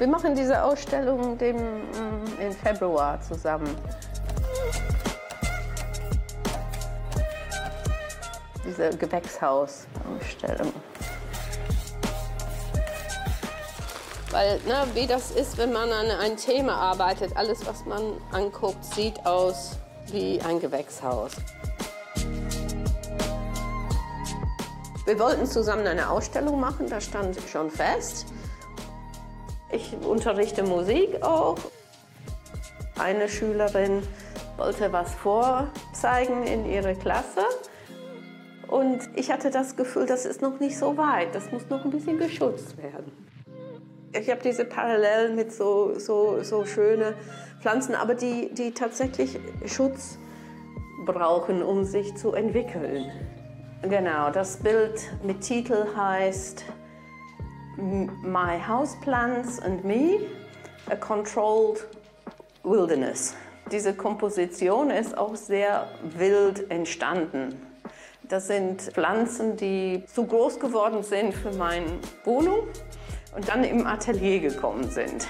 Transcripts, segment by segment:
Wir machen diese Ausstellung dem, mm, im Februar zusammen. Diese Gewächshausausstellung. Weil, ne, wie das ist, wenn man an ein Thema arbeitet, alles, was man anguckt, sieht aus wie ein Gewächshaus. Wir wollten zusammen eine Ausstellung machen, das stand schon fest. Ich unterrichte Musik auch. Eine Schülerin wollte was vorzeigen in ihre Klasse. Und ich hatte das Gefühl, das ist noch nicht so weit, das muss noch ein bisschen geschützt werden. Ich habe diese Parallelen mit so, so, so schöne Pflanzen, aber die, die tatsächlich Schutz brauchen, um sich zu entwickeln. Genau, das Bild mit Titel heißt My Houseplants and Me, a Controlled Wilderness. Diese Komposition ist auch sehr wild entstanden. Das sind Pflanzen, die zu groß geworden sind für meine Wohnung und dann im Atelier gekommen sind.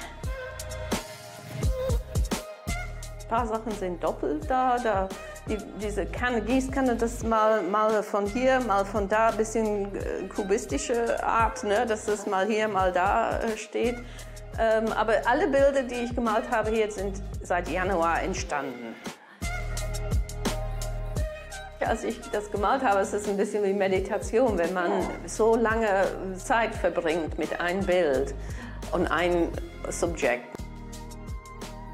Paar Sachen sind doppelt da. da die, diese Kanne, Gießkanne, das mal, mal von hier, mal von da, ein bisschen äh, kubistische Art, ne, dass es mal hier, mal da äh, steht. Ähm, aber alle Bilder, die ich gemalt habe hier, sind seit Januar entstanden. Als ich das gemalt habe, ist es ein bisschen wie Meditation, wenn man so lange Zeit verbringt mit einem Bild und einem Subjekt.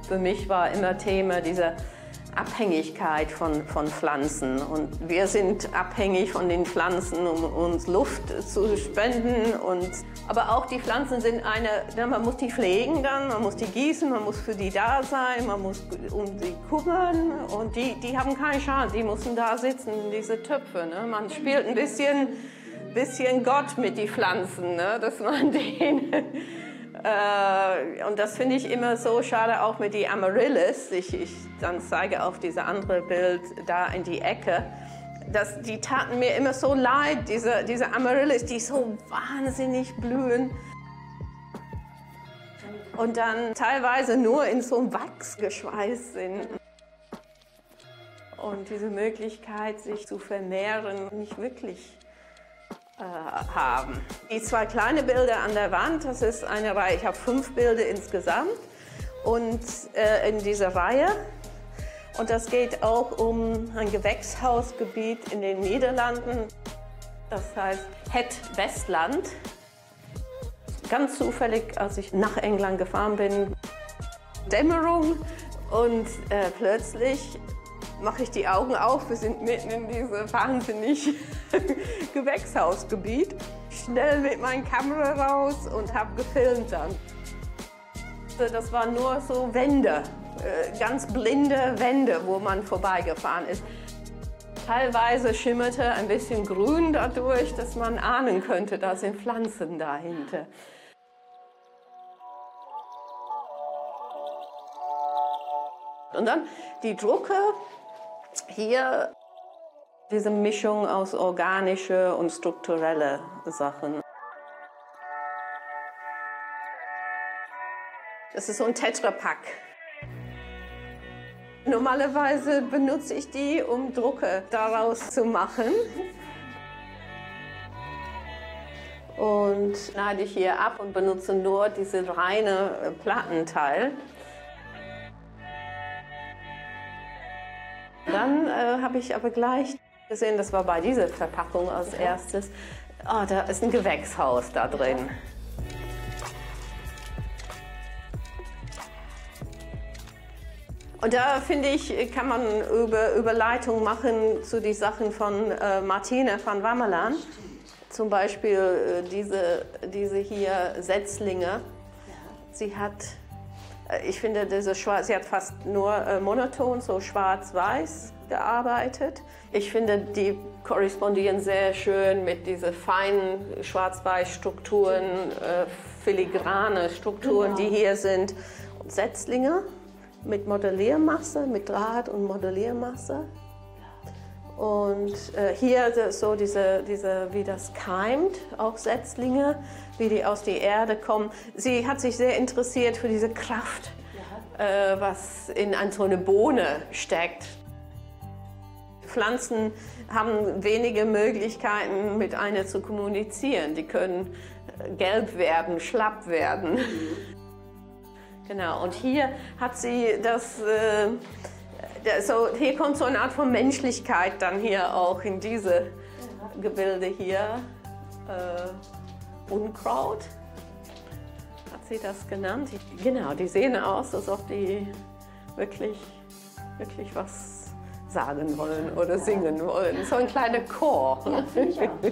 Für mich war immer Thema dieser Abhängigkeit von, von Pflanzen. Und wir sind abhängig von den Pflanzen, um uns Luft zu spenden. Und, aber auch die Pflanzen sind eine, man muss die pflegen dann, man muss die gießen, man muss für die da sein, man muss um sie kümmern. Und die, die haben keinen Schaden, die müssen da sitzen, diese Töpfe. Ne? Man spielt ein bisschen, bisschen Gott mit den Pflanzen, ne? dass man den äh, und das finde ich immer so schade, auch mit die Amaryllis. Ich, ich dann zeige auf dieses andere Bild da in die Ecke. Das, die taten mir immer so leid, diese, diese Amaryllis, die so wahnsinnig blühen. Und dann teilweise nur in so einem Wachs geschweißt sind. Und diese Möglichkeit, sich zu vermehren, nicht wirklich äh, haben. Die zwei kleine Bilder an der Wand, das ist eine Reihe, ich habe fünf Bilder insgesamt und äh, in dieser Reihe. Und das geht auch um ein Gewächshausgebiet in den Niederlanden, das heißt Het Westland. Ganz zufällig, als ich nach England gefahren bin, Dämmerung und äh, plötzlich mache ich die Augen auf. Wir sind mitten in diesem wahnsinnig Gewächshausgebiet. Schnell mit meiner Kamera raus und habe gefilmt dann. Das waren nur so Wände, äh, ganz blinde Wände, wo man vorbeigefahren ist. Teilweise schimmerte ein bisschen grün dadurch, dass man ahnen könnte, da sind Pflanzen dahinter. Und dann die Drucke, hier diese Mischung aus organische und strukturelle Sachen. Das ist so ein Tetrapack. Normalerweise benutze ich die, um Drucke daraus zu machen. Und schneide ich hier ab und benutze nur diese reine Plattenteil. Dann äh, habe ich aber gleich gesehen, das war bei dieser Verpackung als erstes, oh, da ist ein Gewächshaus da drin. Und da finde ich, kann man über Überleitung machen zu den Sachen von äh, Martine van Wammelan. Zum Beispiel äh, diese, diese hier Setzlinge. Sie hat ich finde, diese Schwarz, sie hat fast nur äh, monoton, so schwarz-weiß gearbeitet. Ich finde, die korrespondieren sehr schön mit diesen feinen Schwarz-Weiß-Strukturen, äh, filigrane Strukturen, genau. die hier sind. Setzlinge mit Modelliermasse, mit Draht und Modelliermasse. Und äh, hier so diese, diese, wie das keimt, auch Setzlinge, wie die aus der Erde kommen. Sie hat sich sehr interessiert für diese Kraft, ja. äh, was in so eine Bohne steckt. Pflanzen haben wenige Möglichkeiten, mit einer zu kommunizieren. Die können äh, gelb werden, schlapp werden. Mhm. Genau, und hier hat sie das, äh, so, hier kommt so eine Art von Menschlichkeit dann hier auch in diese Gebilde hier. Äh, Unkraut hat sie das genannt. Genau, die sehen aus, als ob die wirklich, wirklich was sagen wollen oder singen wollen. So ein kleiner Chor. Ja,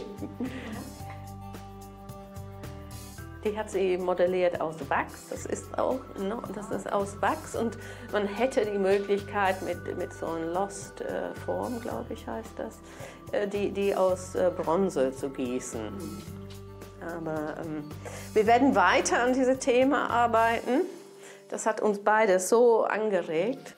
Die hat sie modelliert aus Wachs. Das ist auch, no, das ist aus Wachs und man hätte die Möglichkeit mit, mit so einer Lost-Form, glaube ich, heißt das, äh, die, die aus äh, Bronze zu gießen. Aber ähm, wir werden weiter an diesem Thema arbeiten. Das hat uns beide so angeregt.